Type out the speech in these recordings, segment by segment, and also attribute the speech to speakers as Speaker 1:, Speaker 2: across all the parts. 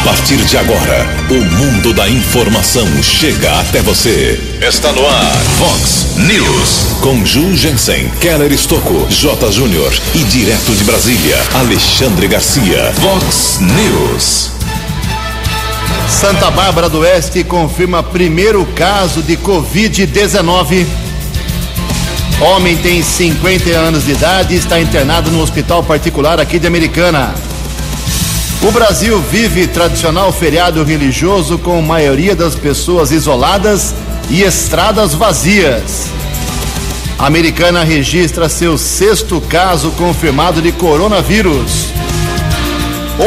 Speaker 1: A partir de agora, o mundo da informação chega até você. Está no ar, Fox News. Com Ju Jensen, Keller Estocco, J. Júnior e direto de Brasília, Alexandre Garcia. Fox News.
Speaker 2: Santa Bárbara do Oeste confirma primeiro caso de Covid-19. Homem tem 50 anos de idade e está internado no hospital particular aqui de Americana. O Brasil vive tradicional feriado religioso com maioria das pessoas isoladas e estradas vazias. A americana registra seu sexto caso confirmado de coronavírus.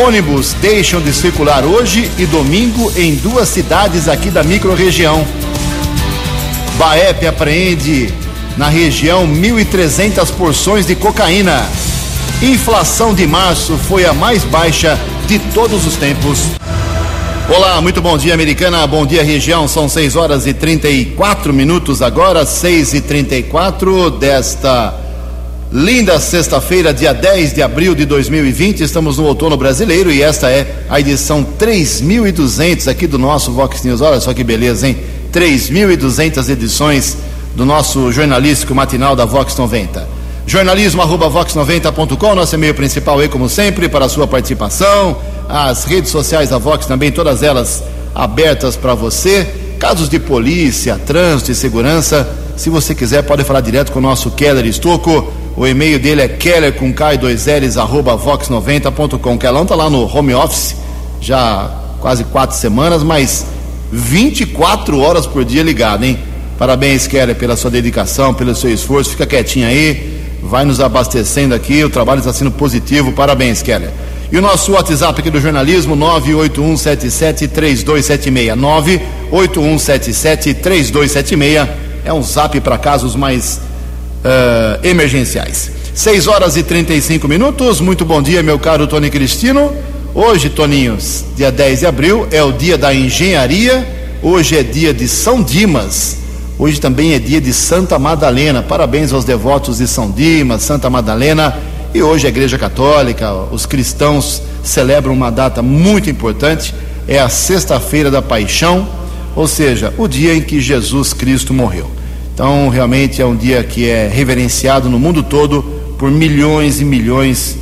Speaker 2: Ônibus deixam de circular hoje e domingo em duas cidades aqui da microrregião. Baep apreende na região 1.300 porções de cocaína. Inflação de março foi a mais baixa de todos os tempos. Olá, muito bom dia, americana. Bom dia, região. São 6 horas e 34 minutos agora, 6 e 34 desta linda sexta-feira, dia 10 de abril de 2020. Estamos no outono brasileiro e esta é a edição 3200 aqui do nosso Vox News. Olha só que beleza, hein? 3200 edições do nosso jornalístico matinal da Vox 90 jornalismo arroba vox90.com, nosso e-mail principal aí, como sempre, para a sua participação. As redes sociais da Vox também, todas elas abertas para você. Casos de polícia, trânsito e segurança, se você quiser, pode falar direto com o nosso Keller Estocco. O e-mail dele é keller com K2Ls, arroba vox90.com. Kellão tá lá no home office, já quase quatro semanas, mas 24 horas por dia ligado, hein? Parabéns, Keller, pela sua dedicação, pelo seu esforço. Fica quietinho aí vai nos abastecendo aqui. O trabalho está sendo positivo. Parabéns, Keller. E o nosso WhatsApp aqui do jornalismo, 981773276. 981773276. É um zap para casos mais uh, emergenciais. 6 horas e 35 minutos. Muito bom dia, meu caro Tony Cristino. Hoje, Toninhos, dia 10 de abril, é o dia da engenharia. Hoje é dia de São Dimas. Hoje também é dia de Santa Madalena. Parabéns aos devotos de São Dimas, Santa Madalena. E hoje a Igreja Católica, os cristãos celebram uma data muito importante. É a Sexta-feira da Paixão, ou seja, o dia em que Jesus Cristo morreu. Então, realmente é um dia que é reverenciado no mundo todo por milhões e milhões,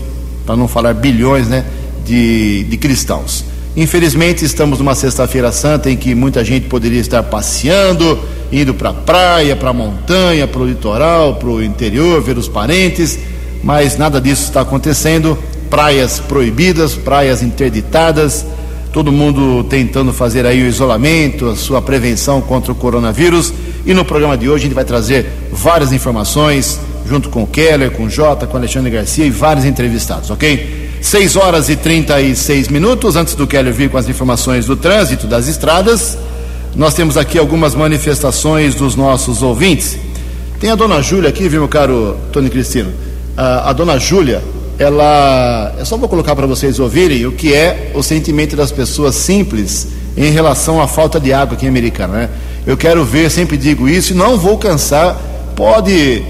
Speaker 2: para não falar bilhões, né, de, de cristãos. Infelizmente, estamos numa Sexta-feira Santa em que muita gente poderia estar passeando indo para a praia, para a montanha, para o litoral, para o interior, ver os parentes, mas nada disso está acontecendo. Praias proibidas, praias interditadas, todo mundo tentando fazer aí o isolamento, a sua prevenção contra o coronavírus. E no programa de hoje a gente vai trazer várias informações, junto com o Keller, com o Jota, com o Alexandre Garcia e vários entrevistados, ok? 6 horas e 36 minutos antes do Keller vir com as informações do trânsito das estradas. Nós temos aqui algumas manifestações dos nossos ouvintes. Tem a dona Júlia aqui, viu, meu caro Tony Cristino? A, a dona Júlia, ela. Eu só vou colocar para vocês ouvirem o que é o sentimento das pessoas simples em relação à falta de água aqui em Americana, né? Eu quero ver, sempre digo isso, e não vou cansar. Pode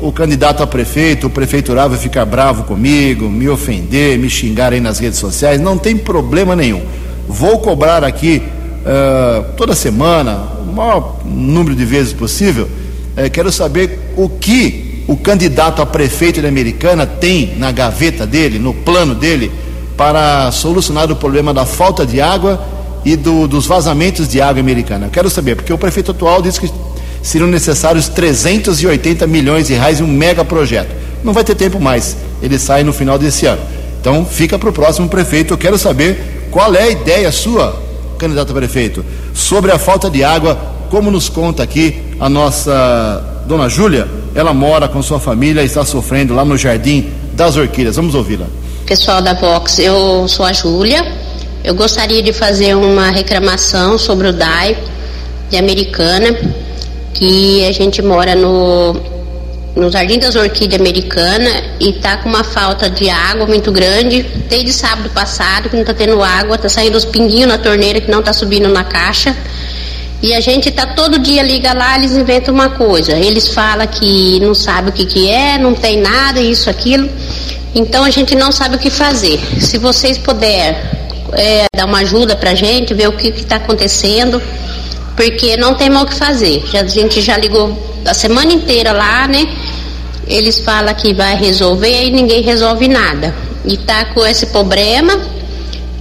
Speaker 2: o candidato a prefeito, o prefeiturável ficar bravo comigo, me ofender, me xingar aí nas redes sociais, não tem problema nenhum. Vou cobrar aqui uh, toda semana, o maior número de vezes possível, uh, quero saber o que o candidato a prefeito de Americana tem na gaveta dele, no plano dele, para solucionar o problema da falta de água e do, dos vazamentos de água americana. Eu quero saber, porque o prefeito atual disse que seriam necessários 380 milhões de reais em um mega projeto. Não vai ter tempo mais, ele sai no final desse ano. Então fica para o próximo prefeito. Eu quero saber qual é a ideia sua candidato a prefeito, sobre a falta de água, como nos conta aqui a nossa dona Júlia, ela mora com sua família e está sofrendo lá no Jardim das Orquídeas. Vamos ouvi-la.
Speaker 3: Pessoal da Vox, eu sou a Júlia. Eu gostaria de fazer uma reclamação sobre o DAI de Americana, que a gente mora no no Jardim das Orquídeas Americana e tá com uma falta de água muito grande. Desde sábado passado que não tá tendo água, tá saindo os pinguinhos na torneira que não tá subindo na caixa. E a gente tá todo dia liga lá, eles inventam uma coisa. Eles falam que não sabe o que que é, não tem nada, isso, aquilo. Então a gente não sabe o que fazer. Se vocês puderem é, dar uma ajuda pra gente, ver o que está acontecendo, porque não tem mal o que fazer. Já, a gente já ligou a semana inteira lá, né? Eles falam que vai resolver e ninguém resolve nada. E tá com esse problema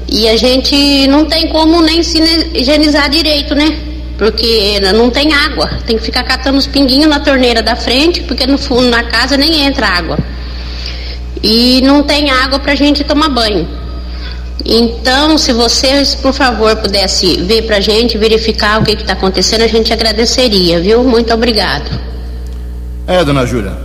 Speaker 3: e a gente não tem como nem se higienizar direito, né? Porque não tem água. Tem que ficar catando os pinguinhos na torneira da frente, porque no fundo na casa nem entra água. E não tem água pra gente tomar banho. Então, se vocês, por favor, pudesse ver pra gente, verificar o que está acontecendo, a gente agradeceria, viu? Muito obrigado.
Speaker 2: É, dona Júlia.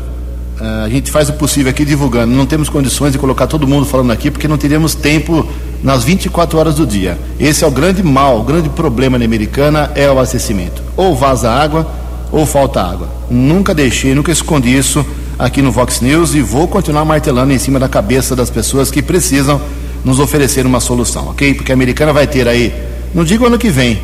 Speaker 2: É, a gente faz o possível aqui divulgando. Não temos condições de colocar todo mundo falando aqui, porque não teríamos tempo nas 24 horas do dia. Esse é o grande mal, o grande problema na Americana é o abastecimento. Ou vaza água, ou falta água. Nunca deixei, nunca escondi isso aqui no Vox News e vou continuar martelando em cima da cabeça das pessoas que precisam nos oferecer uma solução, ok? Porque a Americana vai ter aí, não digo ano que vem,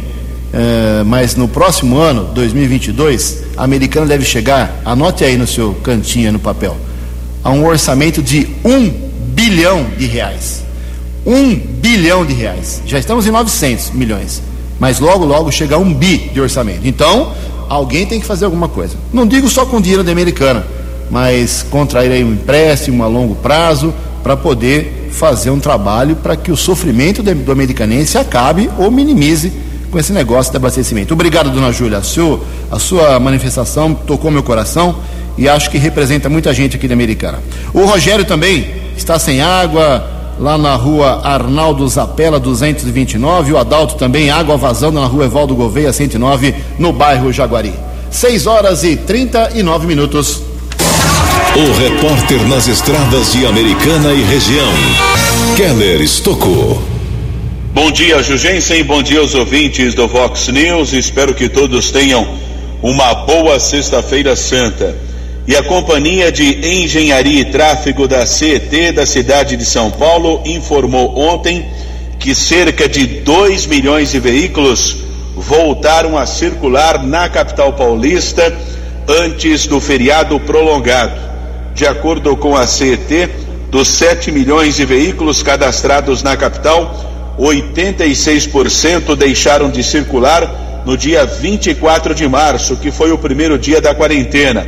Speaker 2: é, mas no próximo ano, 2022, a Americana deve chegar, anote aí no seu cantinho no papel, a um orçamento de um bilhão de reais. Um bilhão de reais. Já estamos em 900 milhões. Mas logo, logo chega a um bi de orçamento. Então, alguém tem que fazer alguma coisa. Não digo só com dinheiro da americana, mas contrair aí um empréstimo a longo prazo para poder fazer um trabalho para que o sofrimento do americanense acabe ou minimize com esse negócio de abastecimento. Obrigado, dona Júlia. A sua manifestação tocou meu coração e acho que representa muita gente aqui da Americana. O Rogério também está sem água, lá na rua Arnaldo Zapela 229, o Adalto também, água vazando na rua Evaldo Gouveia 109, no bairro Jaguari. 6 horas e 39 minutos.
Speaker 1: O repórter nas estradas de Americana e região, Keller Estocou.
Speaker 4: Bom dia, Jugensen, bom dia aos ouvintes do Vox News, espero que todos tenham uma boa sexta-feira santa e a Companhia de Engenharia e Tráfego da CET da cidade de São Paulo informou ontem que cerca de 2 milhões de veículos voltaram a circular na capital paulista antes do feriado prolongado. De acordo com a CET, dos 7 milhões de veículos cadastrados na capital, 86% deixaram de circular no dia 24 de março, que foi o primeiro dia da quarentena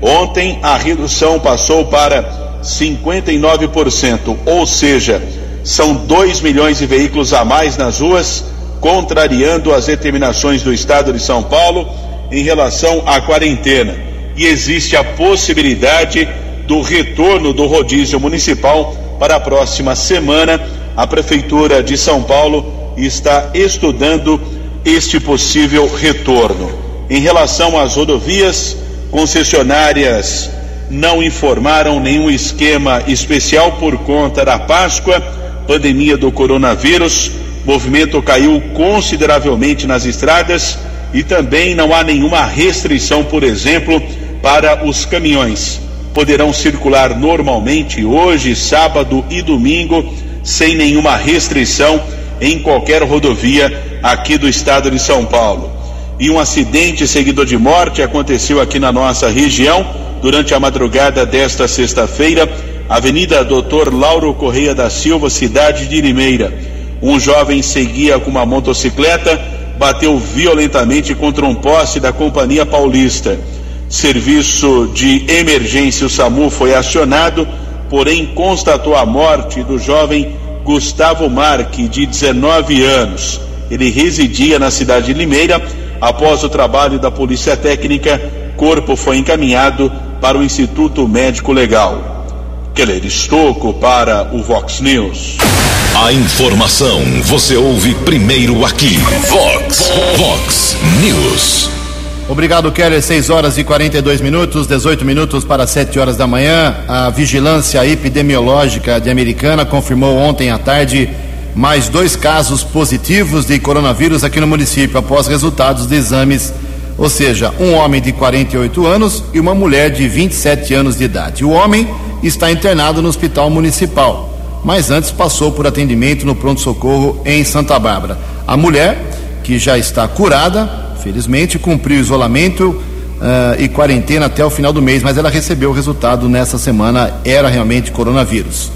Speaker 4: Ontem a redução passou para 59%, ou seja, são 2 milhões de veículos a mais nas ruas, contrariando as determinações do Estado de São Paulo em relação à quarentena. E existe a possibilidade do retorno do rodízio municipal para a próxima semana. A Prefeitura de São Paulo está estudando este possível retorno. Em relação às rodovias, concessionárias não informaram nenhum esquema especial por conta da Páscoa, pandemia do coronavírus. Movimento caiu consideravelmente nas estradas e também não há nenhuma restrição, por exemplo, para os caminhões. Poderão circular normalmente hoje, sábado e domingo, sem nenhuma restrição em qualquer rodovia aqui do estado de São Paulo e um acidente seguido de morte aconteceu aqui na nossa região durante a madrugada desta sexta-feira, Avenida Doutor Lauro Correia da Silva, cidade de Limeira. Um jovem seguia com uma motocicleta, bateu violentamente contra um poste da Companhia Paulista. Serviço de emergência, o SAMU, foi acionado, porém constatou a morte do jovem Gustavo Marque, de 19 anos. Ele residia na cidade de Limeira Após o trabalho da Polícia Técnica, corpo foi encaminhado para o Instituto Médico Legal. Keller Estocco para o Vox News.
Speaker 1: A informação você ouve primeiro aqui. Vox, Vox News.
Speaker 2: Obrigado, Keller. 6 horas e 42 minutos, 18 minutos para 7 horas da manhã. A Vigilância Epidemiológica de Americana confirmou ontem à tarde mais dois casos positivos de coronavírus aqui no município após resultados de exames, ou seja, um homem de 48 anos e uma mulher de 27 anos de idade. O homem está internado no hospital municipal, mas antes passou por atendimento no pronto-socorro em Santa Bárbara. A mulher, que já está curada, felizmente cumpriu isolamento uh, e quarentena até o final do mês, mas ela recebeu o resultado nessa semana, era realmente coronavírus.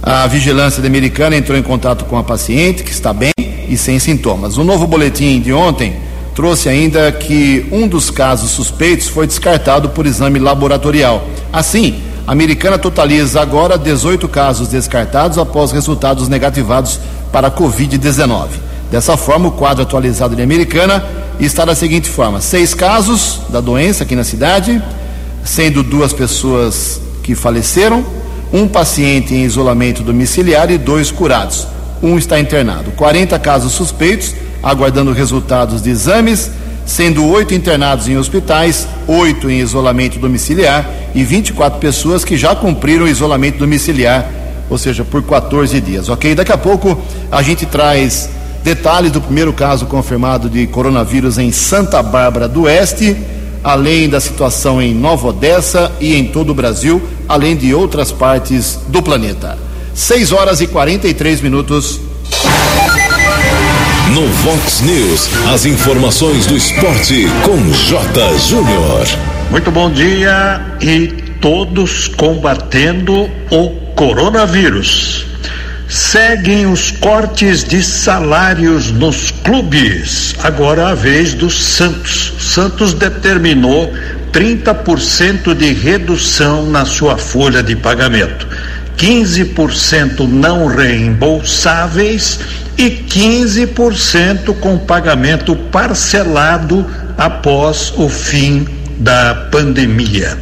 Speaker 2: A vigilância da americana entrou em contato com a paciente, que está bem e sem sintomas. O novo boletim de ontem trouxe ainda que um dos casos suspeitos foi descartado por exame laboratorial. Assim, a americana totaliza agora 18 casos descartados após resultados negativados para a Covid-19. Dessa forma, o quadro atualizado de Americana está da seguinte forma: seis casos da doença aqui na cidade, sendo duas pessoas que faleceram, um paciente em isolamento domiciliar e dois curados. Um está internado. 40 casos suspeitos, aguardando resultados de exames, sendo oito internados em hospitais, oito em isolamento domiciliar e 24 pessoas que já cumpriram o isolamento domiciliar, ou seja, por 14 dias. Ok? Daqui a pouco a gente traz detalhes do primeiro caso confirmado de coronavírus em Santa Bárbara do Oeste, além da situação em Nova Odessa e em todo o Brasil, além de outras partes do planeta. 6 horas e 43 minutos.
Speaker 1: No Vox News, as informações do esporte com J. Júnior.
Speaker 5: Muito bom dia e todos combatendo o coronavírus. Seguem os cortes de salários nos clubes. Agora a vez do Santos. Santos determinou 30% de redução na sua folha de pagamento. 15% não reembolsáveis e 15% com pagamento parcelado após o fim da pandemia.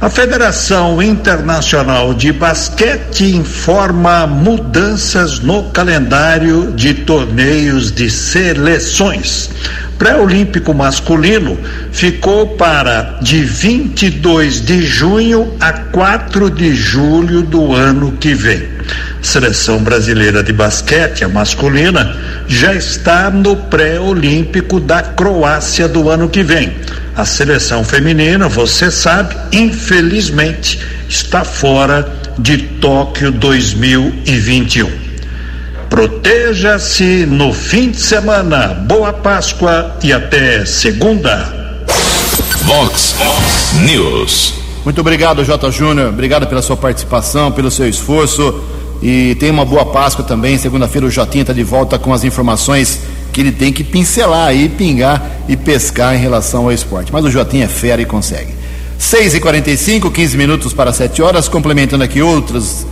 Speaker 5: A Federação Internacional de Basquete informa mudanças no calendário de torneios de seleções. Pré-olímpico masculino ficou para de 22 de junho a 4 de julho do ano que vem. Seleção brasileira de basquete, a masculina, já está no pré-olímpico da Croácia do ano que vem. A seleção feminina, você sabe, infelizmente, está fora de Tóquio 2021. Proteja-se no fim de semana. Boa Páscoa e até segunda.
Speaker 1: Vox News.
Speaker 2: Muito obrigado, J. Júnior. Obrigado pela sua participação, pelo seu esforço. E tenha uma boa Páscoa também. Segunda-feira o Jotinha está de volta com as informações que ele tem que pincelar aí, pingar e pescar em relação ao esporte. Mas o Jotinha é fera e consegue. 6 e 45 15 minutos para 7 horas, complementando aqui outros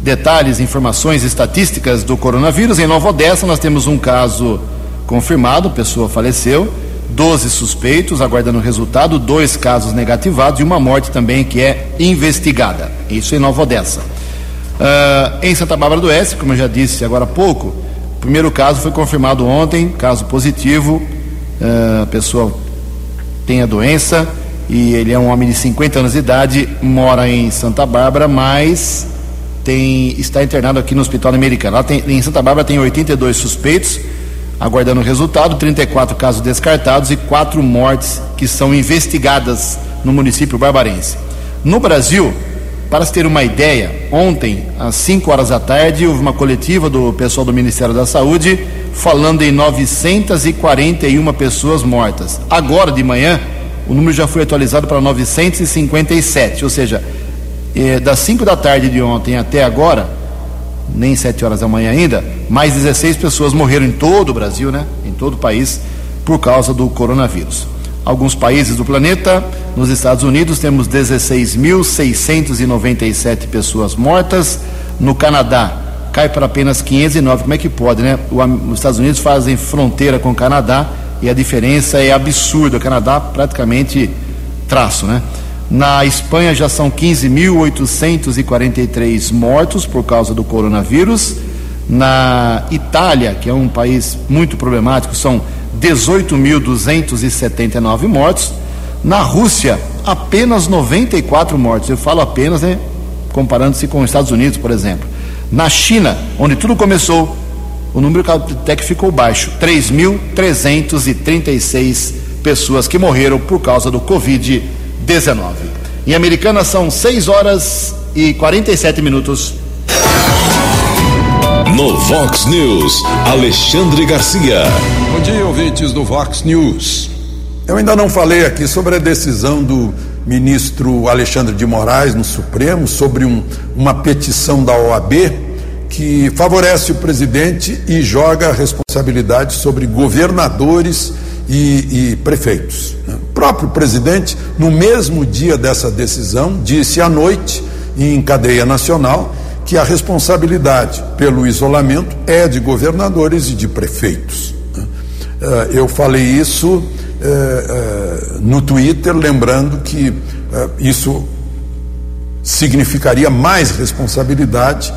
Speaker 2: detalhes, informações, estatísticas do coronavírus. Em Nova Odessa, nós temos um caso confirmado, pessoa faleceu, 12 suspeitos aguardando resultado, dois casos negativados e uma morte também que é investigada. Isso em Nova Odessa. Uh, em Santa Bárbara do Oeste, como eu já disse agora há pouco, o primeiro caso foi confirmado ontem, caso positivo. Uh, a pessoa tem a doença e ele é um homem de 50 anos de idade, mora em Santa Bárbara, mas tem, está internado aqui no Hospital Americano. Lá tem, em Santa Bárbara tem 82 suspeitos, aguardando o resultado, 34 casos descartados e quatro mortes que são investigadas no município barbarense. No Brasil, para se ter uma ideia, ontem, às 5 horas da tarde, houve uma coletiva do pessoal do Ministério da Saúde falando em 941 pessoas mortas. Agora de manhã, o número já foi atualizado para 957, ou seja, eh, das 5 da tarde de ontem até agora, nem 7 horas da manhã ainda, mais 16 pessoas morreram em todo o Brasil, né? Em todo o país, por causa do coronavírus alguns países do planeta. Nos Estados Unidos temos 16.697 pessoas mortas. No Canadá cai para apenas 509. Como é que pode, né? os Estados Unidos fazem fronteira com o Canadá e a diferença é absurda. O Canadá praticamente traço, né? Na Espanha já são 15.843 mortos por causa do coronavírus. Na Itália, que é um país muito problemático, são 18.279 mortos. Na Rússia, apenas 94 mortos. Eu falo apenas, né? Comparando-se com os Estados Unidos, por exemplo. Na China, onde tudo começou, o número até que ficou baixo: 3.336 pessoas que morreram por causa do Covid-19. Em Americana são 6 horas e 47 minutos.
Speaker 1: No Vox News, Alexandre Garcia.
Speaker 6: Bom dia, ouvintes do Vox News. Eu ainda não falei aqui sobre a decisão do ministro Alexandre de Moraes no Supremo sobre um, uma petição da OAB que favorece o presidente e joga a responsabilidade sobre governadores e, e prefeitos. O próprio presidente, no mesmo dia dessa decisão, disse à noite, em cadeia nacional, que a responsabilidade pelo isolamento é de governadores e de prefeitos. Né? Eh, eu falei isso eh, eh, no Twitter, lembrando que isso significaria mais responsabilidade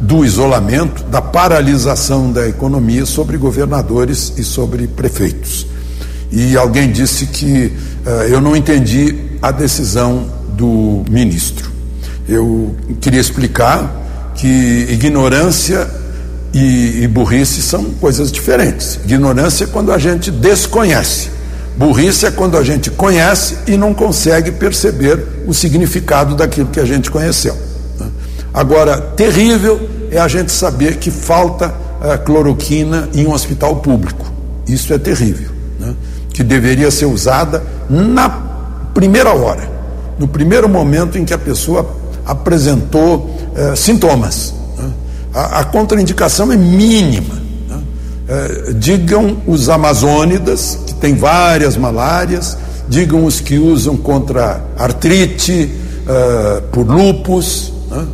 Speaker 6: do isolamento, da paralisação da economia sobre governadores e sobre prefeitos. E alguém disse que eu não entendi a decisão do ministro. Eu queria explicar que ignorância e, e burrice são coisas diferentes. Ignorância é quando a gente desconhece. Burrice é quando a gente conhece e não consegue perceber o significado daquilo que a gente conheceu. Agora, terrível é a gente saber que falta uh, cloroquina em um hospital público. Isso é terrível. Né? Que deveria ser usada na primeira hora, no primeiro momento em que a pessoa apresentou uh, sintomas. Né? A, a, contraindicação é mínima. Né? Uh, digam os amazônidas, que tem várias malárias, digam os que usam contra artrite, por lupus. Né?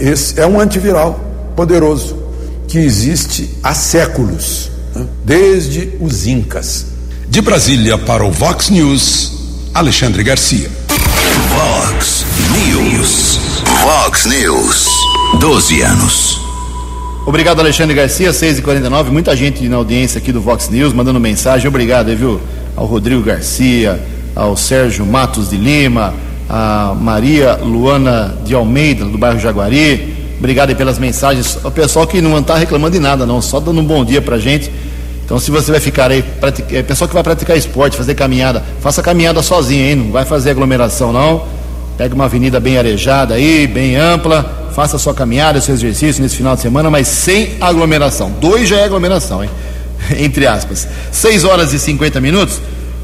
Speaker 6: esse é um antiviral poderoso que existe há séculos, né? desde os Incas.
Speaker 1: De Brasília para o Vox News, Alexandre Garcia.
Speaker 7: News. Vox News. 12 anos.
Speaker 2: Obrigado, Alexandre Garcia, 6h49. Muita gente na audiência aqui do Vox News mandando mensagem. Obrigado, viu? Ao Rodrigo Garcia, ao Sérgio Matos de Lima, a Maria Luana de Almeida, do bairro Jaguari. Obrigado aí pelas mensagens. O pessoal que não está reclamando de nada, não, só dando um bom dia pra gente. Então, se você vai ficar aí, pratica, é, pessoal que vai praticar esporte, fazer caminhada, faça caminhada sozinho, hein? Não vai fazer aglomeração, não. Pega uma avenida bem arejada aí, bem ampla, faça sua caminhada, seu exercício nesse final de semana, mas sem aglomeração. Dois já é aglomeração, hein? Entre aspas. 6 horas e 50 minutos.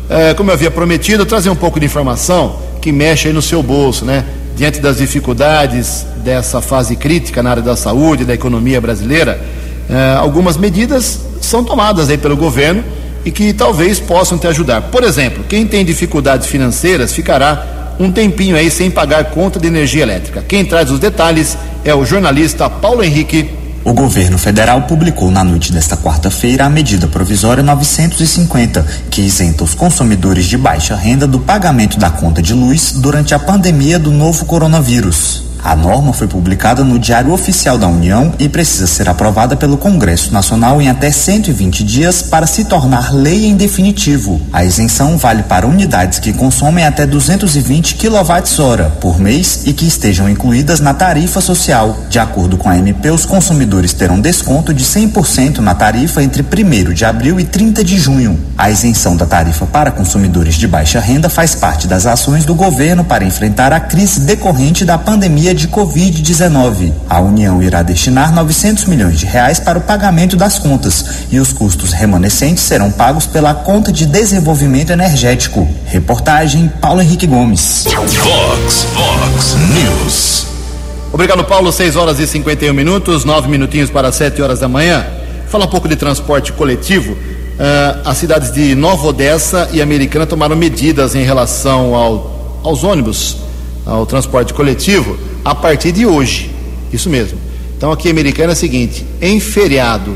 Speaker 2: É, como eu havia prometido, trazer um pouco de informação que mexe aí no seu bolso, né? Diante das dificuldades dessa fase crítica na área da saúde, da economia brasileira, eh, algumas medidas são tomadas aí pelo governo e que talvez possam te ajudar. Por exemplo, quem tem dificuldades financeiras ficará um tempinho aí sem pagar conta de energia elétrica. Quem traz os detalhes é o jornalista Paulo Henrique
Speaker 8: o governo federal publicou na noite desta quarta-feira a medida provisória 950, que isenta os consumidores de baixa renda do pagamento da conta de luz durante a pandemia do novo coronavírus. A norma foi publicada no Diário Oficial da União e precisa ser aprovada pelo Congresso Nacional em até 120 dias para se tornar lei em definitivo. A isenção vale para unidades que consomem até 220 kWh por mês e que estejam incluídas na tarifa social. De acordo com a MP, os consumidores terão desconto de 100% na tarifa entre 1 de abril e 30 de junho. A isenção da tarifa para consumidores de baixa renda faz parte das ações do governo para enfrentar a crise decorrente da pandemia de Covid-19. A União irá destinar 900 milhões de reais para o pagamento das contas e os custos remanescentes serão pagos pela conta de desenvolvimento energético. Reportagem Paulo Henrique Gomes.
Speaker 1: Fox, Fox News.
Speaker 2: Obrigado, Paulo. 6 horas e 51 minutos, 9 minutinhos para 7 horas da manhã. Fala um pouco de transporte coletivo. Uh, as cidades de Nova Odessa e Americana tomaram medidas em relação ao, aos ônibus, ao transporte coletivo a partir de hoje. Isso mesmo. Então aqui em Americana é o seguinte: em feriado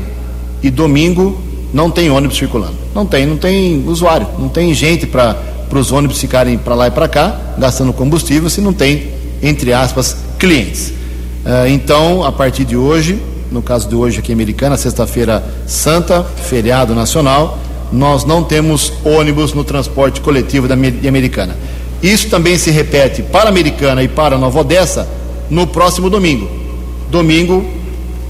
Speaker 2: e domingo não tem ônibus circulando. Não tem, não tem usuário, não tem gente para os ônibus ficarem para lá e para cá, gastando combustível, se não tem, entre aspas, clientes. Uh, então, a partir de hoje, no caso de hoje aqui em Americana, sexta-feira santa, feriado nacional, nós não temos ônibus no transporte coletivo da de Americana. Isso também se repete para Americana e para Nova Odessa no próximo domingo. Domingo,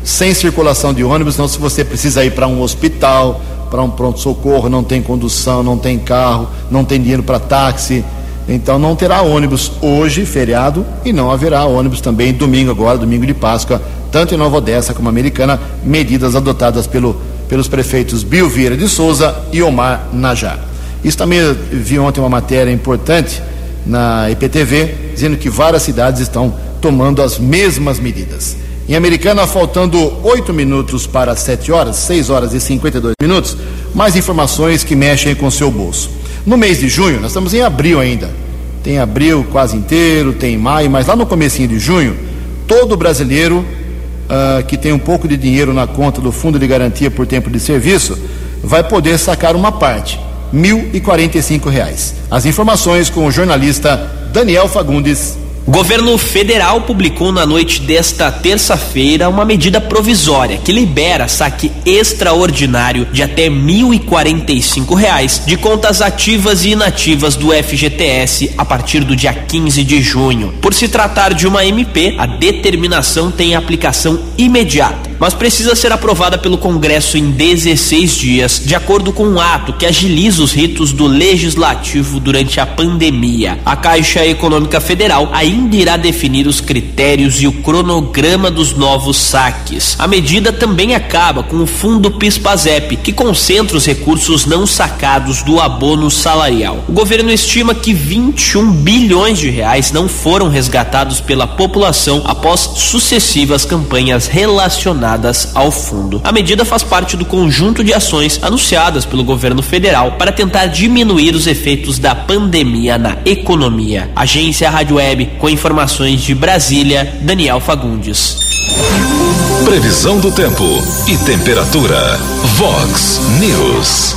Speaker 2: sem circulação de ônibus, não se você precisa ir para um hospital, para um pronto-socorro, não tem condução, não tem carro, não tem dinheiro para táxi. Então não terá ônibus hoje, feriado, e não haverá ônibus também domingo agora, domingo de Páscoa, tanto em Nova Odessa como Americana, medidas adotadas pelo, pelos prefeitos Bill Vieira de Souza e Omar Najar. Isso também vi ontem uma matéria importante na IPTV, dizendo que várias cidades estão tomando as mesmas medidas. Em Americana, faltando 8 minutos para 7 horas, 6 horas e 52 minutos, mais informações que mexem com o seu bolso. No mês de junho, nós estamos em abril ainda. Tem abril quase inteiro, tem maio, mas lá no comecinho de junho, todo brasileiro uh, que tem um pouco de dinheiro na conta do Fundo de Garantia por Tempo de Serviço vai poder sacar uma parte, R$ 1.045. As informações com o jornalista Daniel Fagundes.
Speaker 9: O governo federal publicou na noite desta terça-feira uma medida provisória que libera saque extraordinário de até R$ 1.045 de contas ativas e inativas do FGTS a partir do dia 15 de junho. Por se tratar de uma MP, a determinação tem aplicação imediata, mas precisa ser aprovada pelo Congresso em 16 dias, de acordo com um ato que agiliza os ritos do legislativo durante a pandemia. A Caixa Econômica Federal ainda irá definir os critérios e o cronograma dos novos saques. A medida também acaba com o fundo PIS/PASEP, que concentra os recursos não sacados do abono salarial. O governo estima que 21 bilhões de reais não foram resgatados pela população após sucessivas campanhas relacionadas ao fundo. A medida faz parte do conjunto de ações anunciadas pelo governo federal para tentar diminuir os efeitos da pandemia na economia. Agência Rádio Web com informações de Brasília, Daniel Fagundes.
Speaker 1: Previsão do tempo e temperatura. Vox News.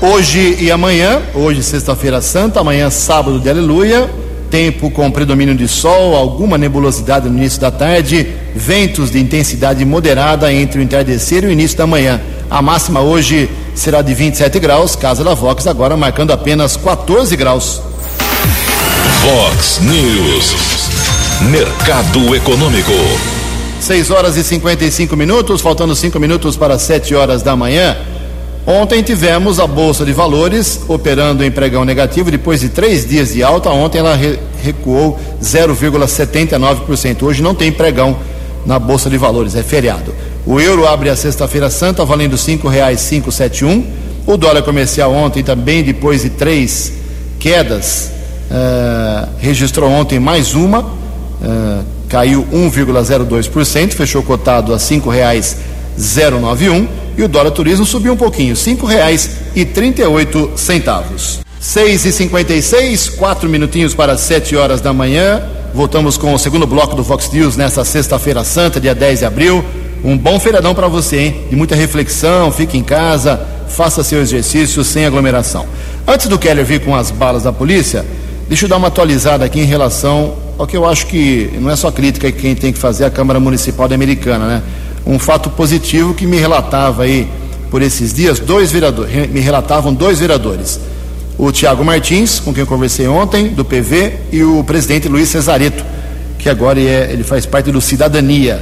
Speaker 2: Hoje e amanhã, hoje sexta-feira santa, amanhã sábado de aleluia, tempo com predomínio de sol, alguma nebulosidade no início da tarde, ventos de intensidade moderada entre o entardecer e o início da manhã. A máxima hoje será de 27 graus, casa da Vox agora marcando apenas 14 graus.
Speaker 1: Fox News. Mercado Econômico.
Speaker 2: 6 horas e 55 minutos, faltando 5 minutos para 7 horas da manhã. Ontem tivemos a Bolsa de Valores operando em pregão negativo depois de três dias de alta. Ontem ela re recuou 0,79%. Hoje não tem pregão na Bolsa de Valores, é feriado. O euro abre a sexta-feira santa valendo R$ 5,571. O dólar comercial ontem também, depois de três quedas, uh, registrou ontem mais uma, uh, caiu 1,02%, fechou cotado a cinco reais 091 e o dólar turismo subiu um pouquinho, oito centavos. 6 e 56 quatro minutinhos para 7 horas da manhã. Voltamos com o segundo bloco do Fox News nesta sexta-feira santa, dia 10 de abril. Um bom feriadão para você, hein? De muita reflexão, fique em casa, faça seu exercício sem aglomeração. Antes do Keller vir com as balas da polícia, Deixa eu dar uma atualizada aqui em relação ao que eu acho que não é só crítica que quem tem que fazer a Câmara Municipal da Americana, né? Um fato positivo que me relatava aí por esses dias, dois vereadores, me relatavam dois vereadores. O Tiago Martins, com quem eu conversei ontem, do PV, e o presidente Luiz Cesarito, que agora é, ele faz parte do Cidadania.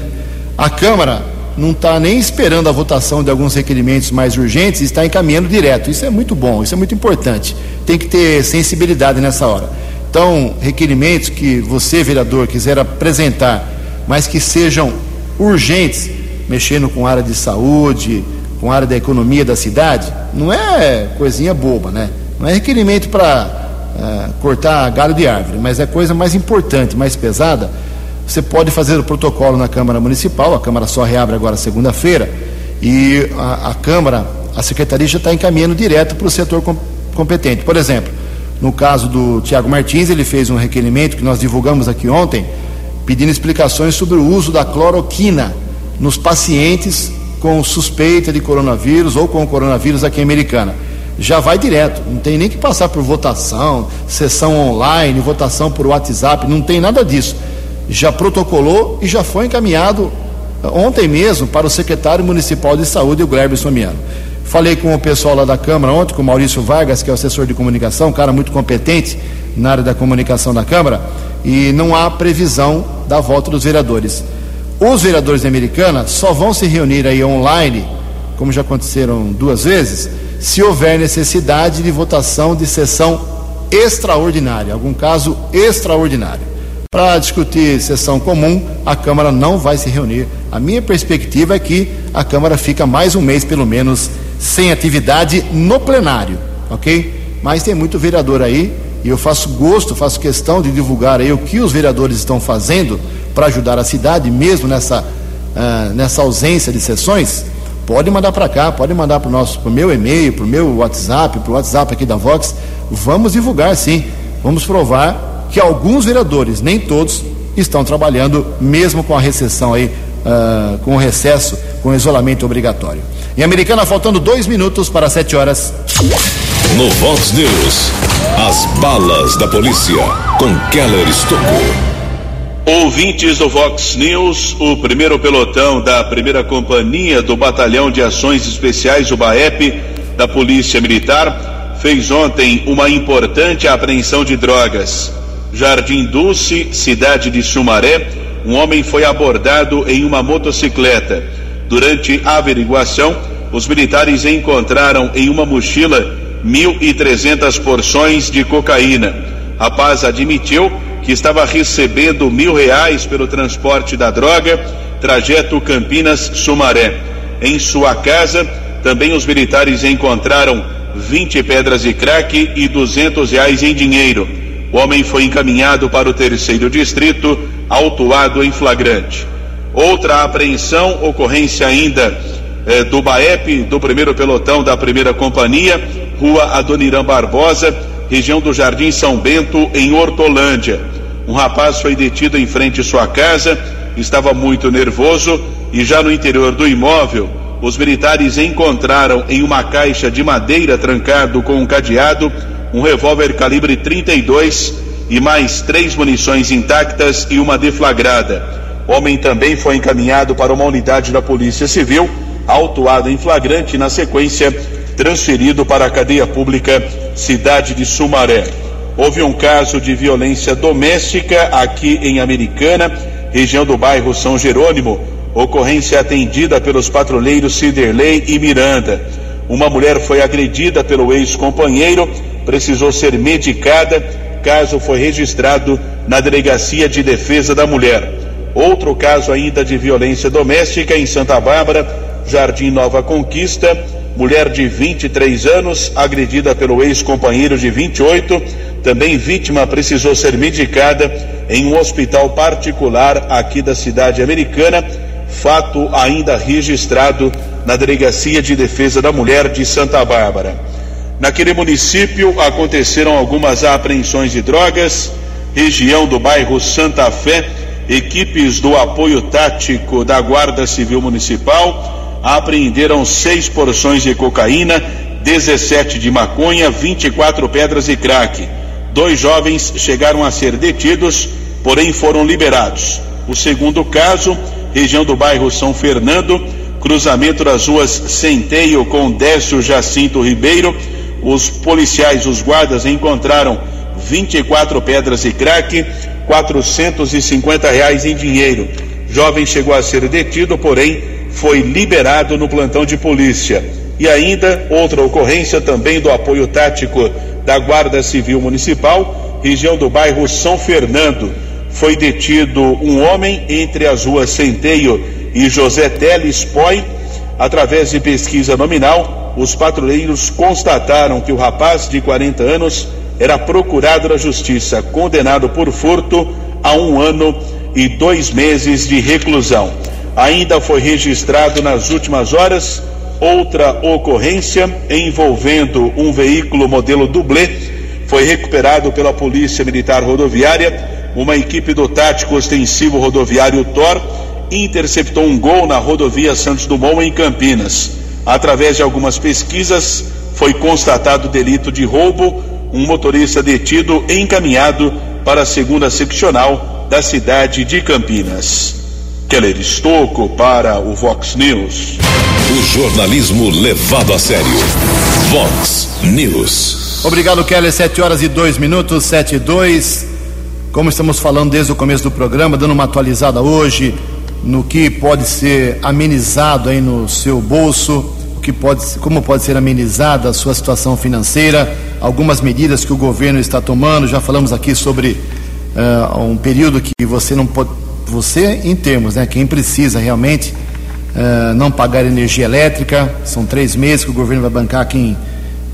Speaker 2: A Câmara não está nem esperando a votação de alguns requerimentos mais urgentes, está encaminhando direto. Isso é muito bom, isso é muito importante. Tem que ter sensibilidade nessa hora. Então, requerimentos que você, vereador, quiser apresentar, mas que sejam urgentes, mexendo com a área de saúde, com a área da economia da cidade, não é coisinha boba, né? Não é requerimento para eh, cortar galho de árvore, mas é coisa mais importante, mais pesada você pode fazer o protocolo na Câmara Municipal, a Câmara só reabre agora segunda-feira, e a, a, Câmara, a Secretaria já está encaminhando direto para o setor com, competente. Por exemplo, no caso do Tiago Martins, ele fez um requerimento que nós divulgamos aqui ontem, pedindo explicações sobre o uso da cloroquina nos pacientes com suspeita de coronavírus ou com coronavírus aqui em Americana. Já vai direto, não tem nem que passar por votação, sessão online, votação por WhatsApp, não tem nada disso já protocolou e já foi encaminhado eh, ontem mesmo para o secretário municipal de saúde, o Gleber Somiano. Falei com o pessoal lá da Câmara ontem, com o Maurício Vargas, que é o assessor de comunicação, um cara muito competente na área da comunicação da Câmara, e não há previsão da volta dos vereadores. Os vereadores de Americana só vão se reunir aí online, como já aconteceram duas vezes, se houver necessidade de votação de sessão extraordinária, algum caso extraordinário. Para discutir sessão comum, a Câmara não vai se reunir. A minha perspectiva é que a Câmara fica mais um mês, pelo menos, sem atividade no plenário, ok? Mas tem muito vereador aí e eu faço gosto, faço questão de divulgar aí o que os vereadores estão fazendo para ajudar a cidade, mesmo nessa, uh, nessa ausência de sessões, pode mandar para cá, pode mandar para o nosso, pro meu e-mail, para o meu WhatsApp, para o WhatsApp aqui da Vox. Vamos divulgar sim. Vamos provar que alguns vereadores, nem todos, estão trabalhando, mesmo com a recessão aí, uh, com o recesso, com o isolamento obrigatório. Em Americana, faltando dois minutos para sete horas.
Speaker 1: No Vox News, as balas da polícia com Keller Estocou.
Speaker 4: Ouvintes do Vox News, o primeiro pelotão da primeira companhia do Batalhão de Ações Especiais, o BAEP, da Polícia Militar, fez ontem uma importante apreensão de drogas. Jardim Dulce, cidade de Sumaré, um homem foi abordado em uma motocicleta. Durante a averiguação, os militares encontraram em uma mochila 1.300 porções de cocaína. Rapaz admitiu que estava recebendo mil reais pelo transporte da droga, trajeto Campinas-Sumaré. Em sua casa, também os militares encontraram 20 pedras de crack e 200 reais em dinheiro. O homem foi encaminhado para o terceiro distrito, autuado em flagrante. Outra apreensão, ocorrência ainda eh, do BAEP, do primeiro pelotão da primeira companhia, rua Adoniran Barbosa, região do Jardim São Bento, em Hortolândia. Um rapaz foi detido em frente à sua casa, estava muito nervoso e já no interior do imóvel, os militares encontraram em uma caixa de madeira trancado com um cadeado um revólver calibre 32 e mais três munições intactas e uma deflagrada. O homem também foi encaminhado para uma unidade da Polícia Civil, autuado em flagrante e, na sequência, transferido para a cadeia pública Cidade de Sumaré. Houve um caso de violência doméstica aqui em Americana, região do bairro São Jerônimo. Ocorrência atendida pelos patrulheiros Ciderley e Miranda. Uma mulher foi agredida pelo ex-companheiro, precisou ser medicada. Caso foi registrado na Delegacia de Defesa da Mulher. Outro caso ainda de violência doméstica em Santa Bárbara, Jardim Nova Conquista mulher de 23 anos, agredida pelo ex-companheiro de 28, também vítima, precisou ser medicada em um hospital particular aqui da cidade americana. Fato ainda registrado na Delegacia de Defesa da Mulher de Santa Bárbara. Naquele município aconteceram algumas apreensões de drogas, região do bairro Santa Fé, equipes do apoio tático da Guarda Civil Municipal apreenderam seis porções de cocaína, 17 de maconha, 24 pedras de crack. Dois jovens chegaram a ser detidos, porém foram liberados. O segundo caso, região do bairro São Fernando, cruzamento das ruas Centeio com Décio Jacinto Ribeiro. Os policiais, os guardas, encontraram 24 pedras de crack, 450 reais em dinheiro. Jovem chegou a ser detido, porém foi liberado no plantão de polícia. E ainda outra ocorrência também do apoio tático da Guarda Civil Municipal, região do bairro São Fernando. Foi detido um homem entre as ruas Centeio e José Teles Poi. Através de pesquisa nominal, os patrulheiros constataram que o rapaz de 40 anos era procurado da justiça, condenado por furto a um ano e dois meses de reclusão. Ainda foi registrado nas últimas horas outra ocorrência envolvendo um veículo modelo dublê. Foi recuperado pela Polícia Militar Rodoviária. Uma equipe do Tático Ostensivo Rodoviário TOR interceptou um gol na rodovia Santos Dumont em Campinas. Através de algumas pesquisas, foi constatado delito de roubo. Um motorista detido encaminhado para a segunda seccional da cidade de Campinas. Keller Estocco para o Vox News.
Speaker 1: O jornalismo levado a sério. Vox News.
Speaker 2: Obrigado, Keller. Sete horas e dois minutos, sete e dois. Como estamos falando desde o começo do programa, dando uma atualizada hoje no que pode ser amenizado aí no seu bolso, o que pode, como pode ser amenizada a sua situação financeira, algumas medidas que o governo está tomando. Já falamos aqui sobre uh, um período que você não pode você em termos, né? Quem precisa realmente uh, não pagar energia elétrica, são três meses que o governo vai bancar quem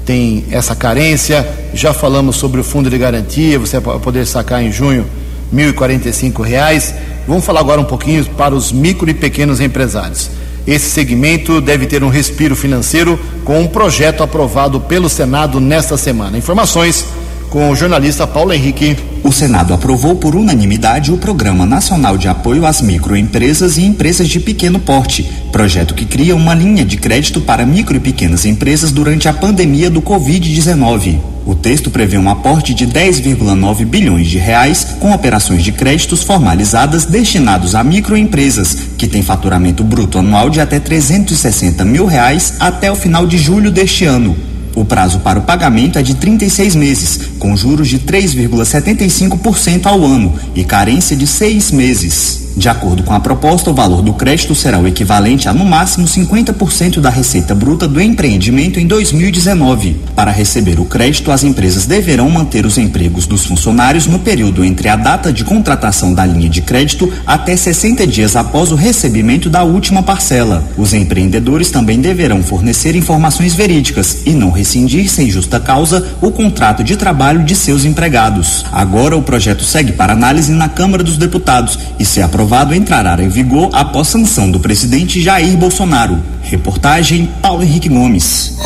Speaker 2: tem essa carência. Já falamos sobre o fundo de garantia, você vai poder sacar em junho R$ 1.045. Vamos falar agora um pouquinho para os micro e pequenos empresários. Esse segmento deve ter um respiro financeiro com um projeto aprovado pelo Senado nesta semana. Informações com o jornalista Paulo Henrique.
Speaker 8: O Senado aprovou por unanimidade o Programa Nacional de Apoio às Microempresas e Empresas de Pequeno Porte, projeto que cria uma linha de crédito para micro e pequenas empresas durante a pandemia do Covid-19. O texto prevê um aporte de 10,9 bilhões de reais com operações de créditos formalizadas destinados a microempresas, que têm faturamento bruto anual de até 360 mil reais até o final de julho deste ano. O prazo para o pagamento é de 36 meses, com juros de 3,75% ao ano e carência de seis meses. De acordo com a proposta, o valor do crédito será o equivalente a no máximo 50% da receita bruta do empreendimento em 2019. Para receber o crédito, as empresas deverão manter os empregos dos funcionários no período entre a data de contratação da linha de crédito até 60 dias após o recebimento da última parcela. Os empreendedores também deverão fornecer informações verídicas e não rescindir sem justa causa o contrato de trabalho de seus empregados. Agora o projeto segue para análise na Câmara dos Deputados e se aprovado aprovado entrará em vigor após sanção do presidente Jair Bolsonaro. Reportagem Paulo Henrique Gomes.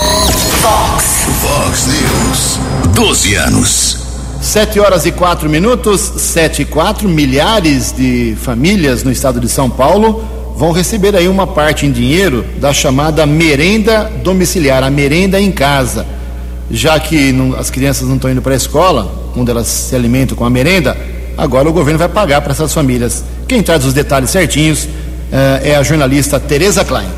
Speaker 7: Fox. Fox News. 12 anos.
Speaker 2: Sete horas e quatro minutos, sete e quatro, milhares de famílias no estado de São Paulo vão receber aí uma parte em dinheiro da chamada merenda domiciliar, a merenda em casa. Já que não, as crianças não estão indo para a escola, onde elas se alimentam com a merenda, agora o governo vai pagar para essas famílias. Quem traz os detalhes certinhos uh, é a jornalista Tereza Klein.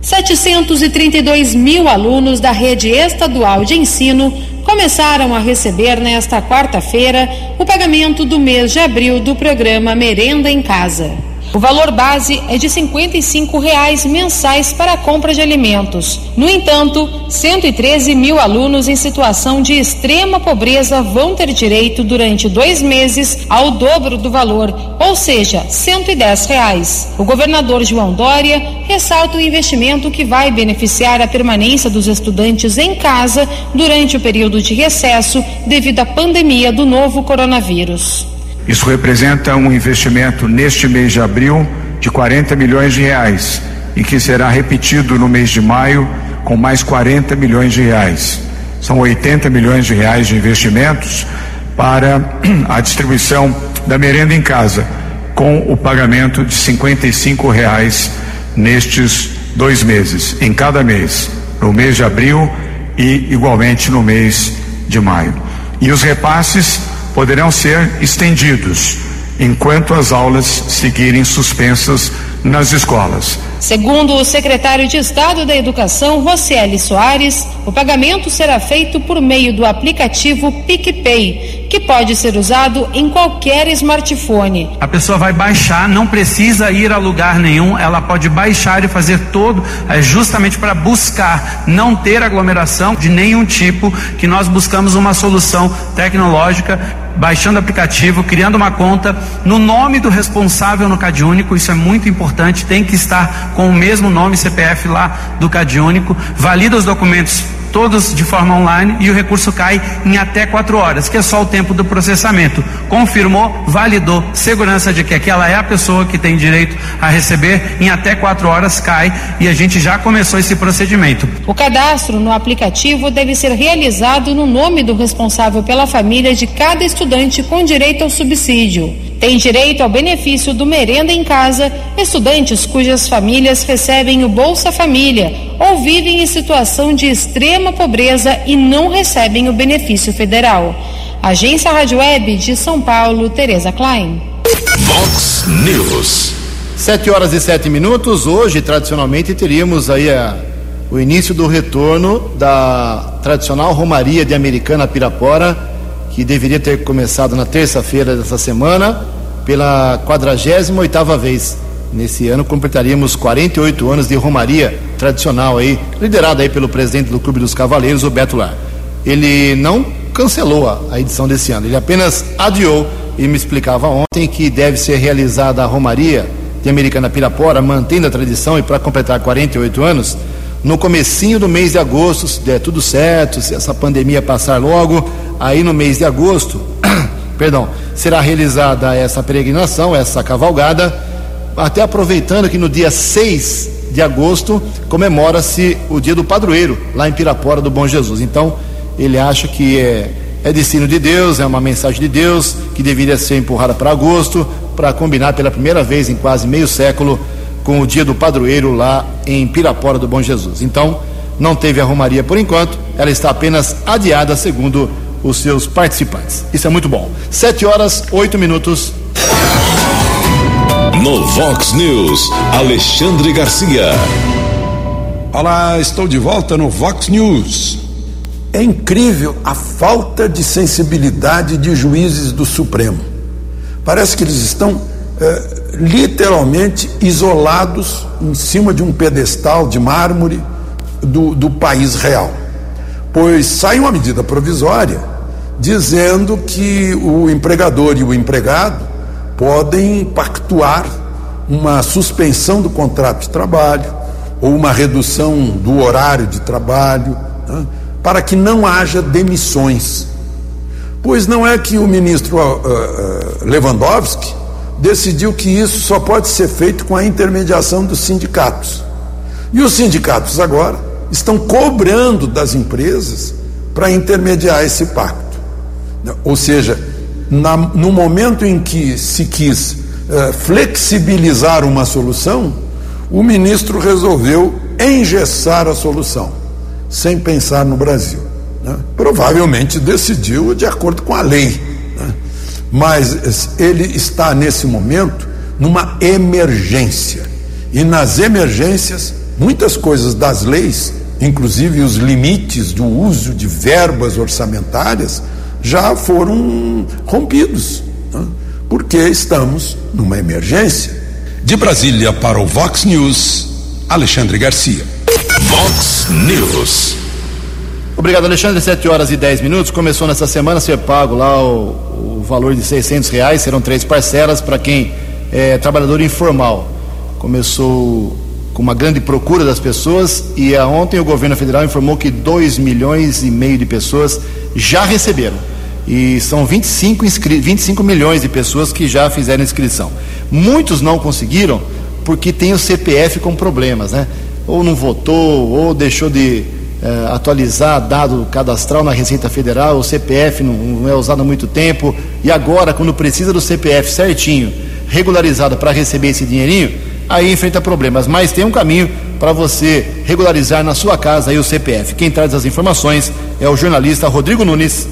Speaker 10: 732 mil alunos da rede estadual de ensino começaram a receber nesta quarta-feira o pagamento do mês de abril do programa Merenda em Casa. O valor base é de 55 reais mensais para a compra de alimentos. No entanto, 113 mil alunos em situação de extrema pobreza vão ter direito durante dois meses ao dobro do valor, ou seja, 110 reais. O governador João Dória ressalta o investimento que vai beneficiar a permanência dos estudantes em casa durante o período de recesso devido à pandemia do novo coronavírus.
Speaker 11: Isso representa um investimento neste mês de abril de 40 milhões de reais e que será repetido no mês de maio com mais 40 milhões de reais. São 80 milhões de reais de investimentos para a distribuição da merenda em casa, com o pagamento de 55 reais nestes dois meses, em cada mês, no mês de abril e igualmente no mês de maio. E os repasses poderão ser estendidos enquanto as aulas seguirem suspensas nas escolas.
Speaker 10: Segundo o secretário de Estado da Educação, Rocieli Soares, o pagamento será feito por meio do aplicativo PicPay, que pode ser usado em qualquer smartphone.
Speaker 12: A pessoa vai baixar, não precisa ir a lugar nenhum, ela pode baixar e fazer todo, é justamente para buscar não ter aglomeração de nenhum tipo, que nós buscamos uma solução tecnológica baixando aplicativo, criando uma conta no nome do responsável no Cade Único, isso é muito importante, tem que estar com o mesmo nome CPF lá do Cade Único, valida os documentos todos de forma online e o recurso cai em até quatro horas, que é só o tempo do processamento. Confirmou, validou, segurança de que aquela é a pessoa que tem direito a receber, em até quatro horas cai e a gente já começou esse procedimento.
Speaker 10: O cadastro no aplicativo deve ser realizado no nome do responsável pela família de cada estudante com direito ao subsídio. Tem direito ao benefício do merenda em casa estudantes cujas famílias recebem o Bolsa Família ou vivem em situação de extrema pobreza e não recebem o benefício federal. Agência Rádio Web de São Paulo, Tereza Klein.
Speaker 1: Vox News.
Speaker 2: Sete horas e sete minutos. Hoje, tradicionalmente, teríamos aí a, o início do retorno da tradicional Romaria de Americana Pirapora que deveria ter começado na terça-feira dessa semana, pela 48ª vez. Nesse ano completaríamos 48 anos de romaria tradicional aí, liderada aí pelo presidente do Clube dos Cavaleiros, o Beto Lar. Ele não cancelou a, a edição desse ano, ele apenas adiou e me explicava ontem que deve ser realizada a romaria de Americana Pirapora, mantendo a tradição e para completar 48 anos, no comecinho do mês de agosto, se der tudo certo, se essa pandemia passar logo, aí no mês de agosto, perdão, será realizada essa peregrinação, essa cavalgada, até aproveitando que no dia 6 de agosto comemora-se o dia do padroeiro, lá em Pirapora do Bom Jesus. Então, ele acha que é, é destino de Deus, é uma mensagem de Deus que deveria ser empurrada para agosto, para combinar pela primeira vez em quase meio século com o dia do padroeiro lá em Pirapora do Bom Jesus. Então, não teve a Romaria por enquanto, ela está apenas adiada, segundo os seus participantes. Isso é muito bom. Sete horas, oito minutos.
Speaker 1: No Vox News, Alexandre Garcia.
Speaker 6: Olá, estou de volta no Vox News. É incrível a falta de sensibilidade de juízes do Supremo. Parece que eles estão é, literalmente isolados em cima de um pedestal de mármore do, do país real. Pois sai uma medida provisória dizendo que o empregador e o empregado podem pactuar uma suspensão do contrato de trabalho ou uma redução do horário de trabalho, né, para que não haja demissões. Pois não é que o ministro uh, uh, Lewandowski decidiu que isso só pode ser feito com a intermediação dos sindicatos. E os sindicatos agora estão cobrando das empresas para intermediar esse pacto. Ou seja, na, no momento em que se quis uh, flexibilizar uma solução, o ministro resolveu engessar a solução, sem pensar no Brasil. Né? Provavelmente decidiu de acordo com a lei. Né? Mas ele está, nesse momento, numa emergência. E nas emergências, muitas coisas das leis, inclusive os limites do uso de verbas orçamentárias, já foram rompidos, né? porque estamos numa emergência.
Speaker 1: De Brasília para o Vox News, Alexandre Garcia. Vox News.
Speaker 2: Obrigado, Alexandre. 7 horas e 10 minutos. Começou nessa semana a ser pago lá o, o valor de 600 reais. Serão três parcelas para quem é trabalhador informal. Começou com uma grande procura das pessoas e ontem o governo federal informou que 2 milhões e meio de pessoas já receberam. E são 25, inscri 25 milhões de pessoas que já fizeram inscrição. Muitos não conseguiram porque tem o CPF com problemas, né? Ou não votou, ou deixou de eh, atualizar dado cadastral na Receita Federal, o CPF não, não é usado há muito tempo, e agora, quando precisa do CPF certinho, regularizado para receber esse dinheirinho, aí enfrenta problemas. Mas tem um caminho para você regularizar na sua casa aí o CPF. Quem traz as informações é o jornalista Rodrigo Nunes.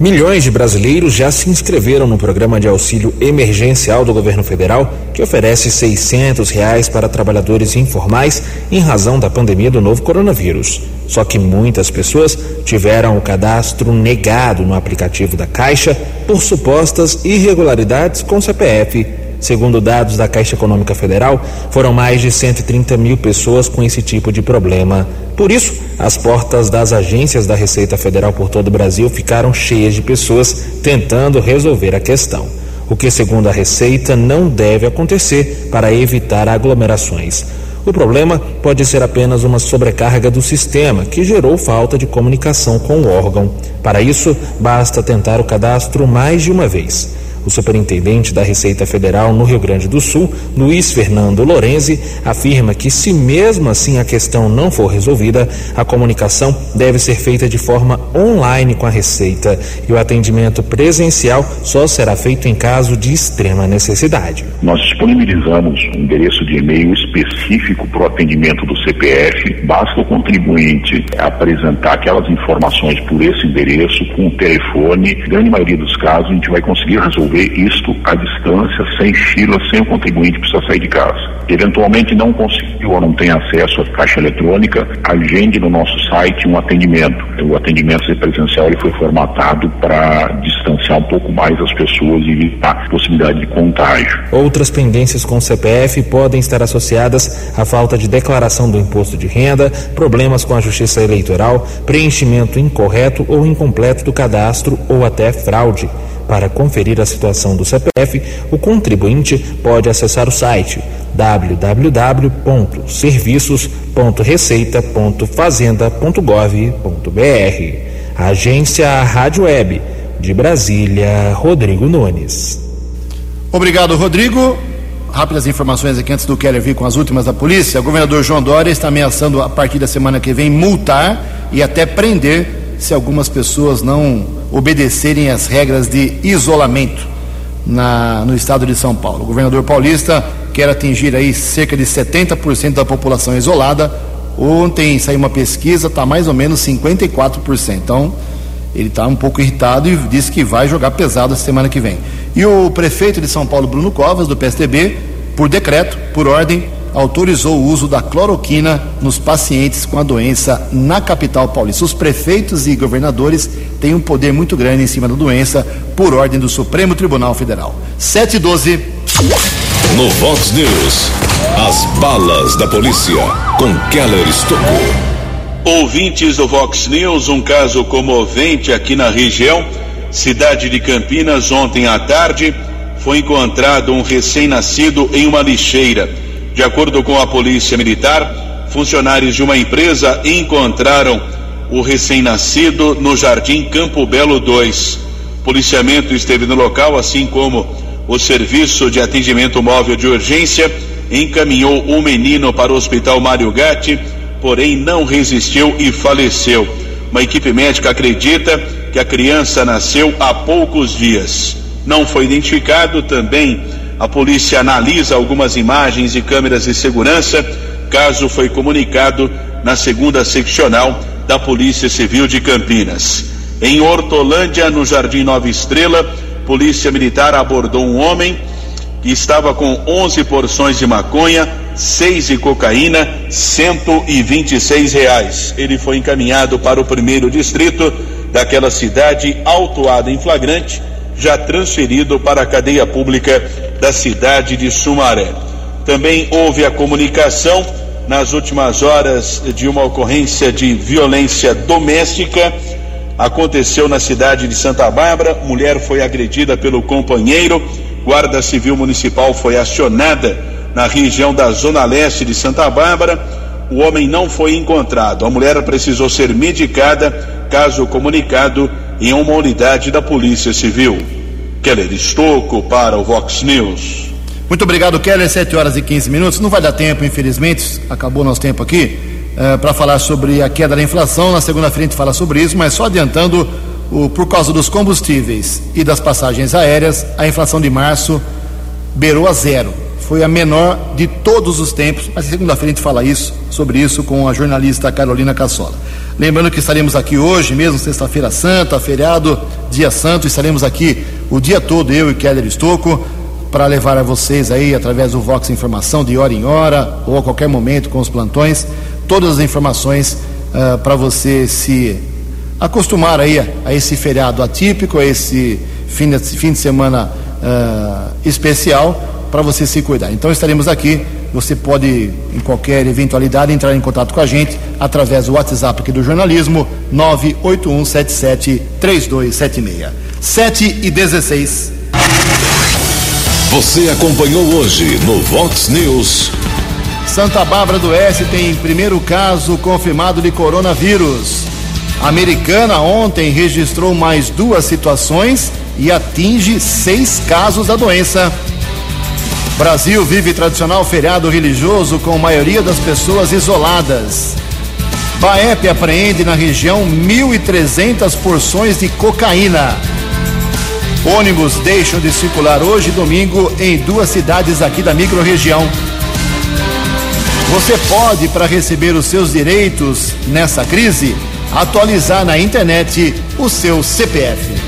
Speaker 13: Milhões de brasileiros já se inscreveram no programa de auxílio emergencial do governo federal, que oferece 600 reais para trabalhadores informais em razão da pandemia do novo coronavírus. Só que muitas pessoas tiveram o cadastro negado no aplicativo da Caixa por supostas irregularidades com CPF Segundo dados da Caixa Econômica Federal, foram mais de 130 mil pessoas com esse tipo de problema. Por isso, as portas das agências da Receita Federal por todo o Brasil ficaram cheias de pessoas tentando resolver a questão. O que, segundo a Receita, não deve acontecer para evitar aglomerações. O problema pode ser apenas uma sobrecarga do sistema, que gerou falta de comunicação com o órgão. Para isso, basta tentar o cadastro mais de uma vez. O superintendente da Receita Federal no Rio Grande do Sul, Luiz Fernando Lorenzi, afirma que, se mesmo assim a questão não for resolvida, a comunicação deve ser feita de forma online com a Receita e o atendimento presencial só será feito em caso de extrema necessidade.
Speaker 14: Nós disponibilizamos um endereço de e-mail específico para o atendimento do CPF. Basta o contribuinte apresentar aquelas informações por esse endereço, com o telefone. Na grande maioria dos casos, a gente vai conseguir resolver resolver isto à distância, sem fila, sem o contribuinte precisar sair de casa. Eventualmente não conseguiu ou não tem acesso à caixa eletrônica, agende no nosso site um atendimento. O atendimento presencial ele foi formatado para distanciar um pouco mais as pessoas e evitar a possibilidade de contágio.
Speaker 13: Outras pendências com o CPF podem estar associadas à falta de declaração do imposto de renda, problemas com a justiça eleitoral, preenchimento incorreto ou incompleto do cadastro ou até fraude. Para conferir a situação do CPF, o contribuinte pode acessar o site www.serviços.receita.fazenda.gov.br. Agência Rádio Web de Brasília, Rodrigo Nunes.
Speaker 2: Obrigado, Rodrigo. Rápidas informações aqui antes do Keller vir com as últimas da polícia. O governador João Dória está ameaçando a partir da semana que vem multar e até prender se algumas pessoas não obedecerem às regras de isolamento na, no estado de São Paulo. O governador paulista quer atingir aí cerca de 70% da população isolada. Ontem saiu uma pesquisa, está mais ou menos 54%. Então, ele está um pouco irritado e disse que vai jogar pesado semana que vem. E o prefeito de São Paulo, Bruno Covas, do PSDB, por decreto, por ordem, autorizou o uso da cloroquina nos pacientes com a doença na capital paulista. Os prefeitos e governadores têm um poder muito grande em cima da doença, por ordem do Supremo Tribunal Federal. 7 e 12.
Speaker 1: No Vox News, as balas da polícia com Keller Estocou.
Speaker 4: Ouvintes do Vox News, um caso comovente aqui na região, cidade de Campinas, ontem à tarde, foi encontrado um recém-nascido em uma lixeira. De acordo com a Polícia Militar, funcionários de uma empresa encontraram o recém-nascido no Jardim Campo Belo 2. Policiamento esteve no local, assim como o Serviço de Atendimento Móvel de Urgência encaminhou o menino para o Hospital Mário Gatti porém não resistiu e faleceu. Uma equipe médica acredita que a criança nasceu há poucos dias. Não foi identificado também. A polícia analisa algumas imagens e câmeras de segurança. Caso foi comunicado na segunda seccional da Polícia Civil de Campinas. Em Hortolândia, no Jardim Nova Estrela, Polícia Militar abordou um homem que estava com 11 porções de maconha, 6 de cocaína, 126 reais. Ele foi encaminhado para o primeiro distrito daquela cidade, autuado em flagrante, já transferido para a cadeia pública da cidade de Sumaré. Também houve a comunicação nas últimas horas de uma ocorrência de violência doméstica. Aconteceu na cidade de Santa Bárbara, mulher foi agredida pelo companheiro Guarda Civil Municipal foi acionada na região da Zona Leste de Santa Bárbara. O homem não foi encontrado. A mulher precisou ser medicada, caso comunicado em uma unidade da Polícia Civil. Keller Estocco para o Vox News.
Speaker 2: Muito obrigado, Keller. 7 horas e 15 minutos. Não vai dar tempo, infelizmente, acabou nosso tempo aqui, uh, para falar sobre a queda da inflação. Na segunda-feira a gente fala sobre isso, mas só adiantando o, por causa dos combustíveis e das passagens aéreas, a inflação de março beirou a zero. Foi a menor de todos os tempos, mas segunda-feira a gente fala isso, sobre isso com a jornalista Carolina Cassola. Lembrando que estaremos aqui hoje, mesmo sexta-feira santa, feriado, dia santo, estaremos aqui o dia todo, eu e Keller Estocco, para levar a vocês aí, através do Vox Informação, de hora em hora, ou a qualquer momento com os plantões, todas as informações uh, para você se acostumar aí a, a, esse feriado atípico, a esse fim de, fim de semana uh, especial, para você se cuidar. Então estaremos aqui. Você pode, em qualquer eventualidade, entrar em contato com a gente através do WhatsApp aqui do jornalismo 981773276. 7 e 16.
Speaker 1: Você acompanhou hoje no Vox News.
Speaker 2: Santa Bárbara do Oeste tem primeiro caso confirmado de coronavírus. A americana ontem registrou mais duas situações e atinge seis casos da doença. Brasil vive tradicional feriado religioso com maioria das pessoas isoladas. Baep apreende na região 1.300 porções de cocaína. Ônibus deixam de circular hoje, domingo, em duas cidades aqui da microrregião. Você pode, para receber os seus direitos nessa crise, atualizar na internet o seu CPF.